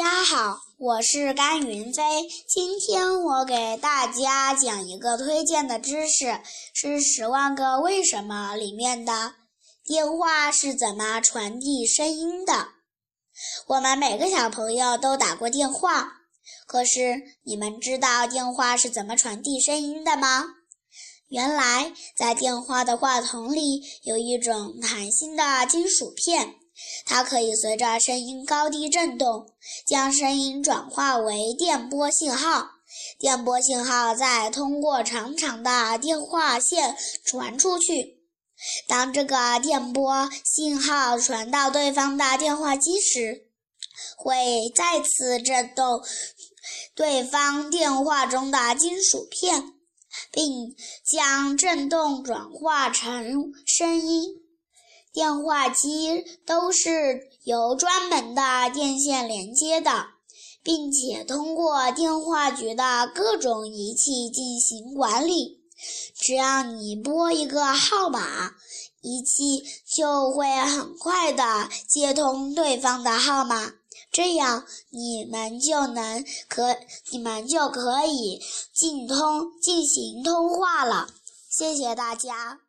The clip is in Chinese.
大家好，我是甘云飞。今天我给大家讲一个推荐的知识，是《十万个为什么》里面的电话是怎么传递声音的。我们每个小朋友都打过电话，可是你们知道电话是怎么传递声音的吗？原来，在电话的话筒里有一种弹性的金属片。它可以随着声音高低振动，将声音转化为电波信号。电波信号再通过长长的电话线传出去。当这个电波信号传到对方的电话机时，会再次振动对方电话中的金属片，并将振动转化成声音。电话机都是由专门的电线连接的，并且通过电话局的各种仪器进行管理。只要你拨一个号码，仪器就会很快的接通对方的号码，这样你们就能可你们就可以进通进行通话了。谢谢大家。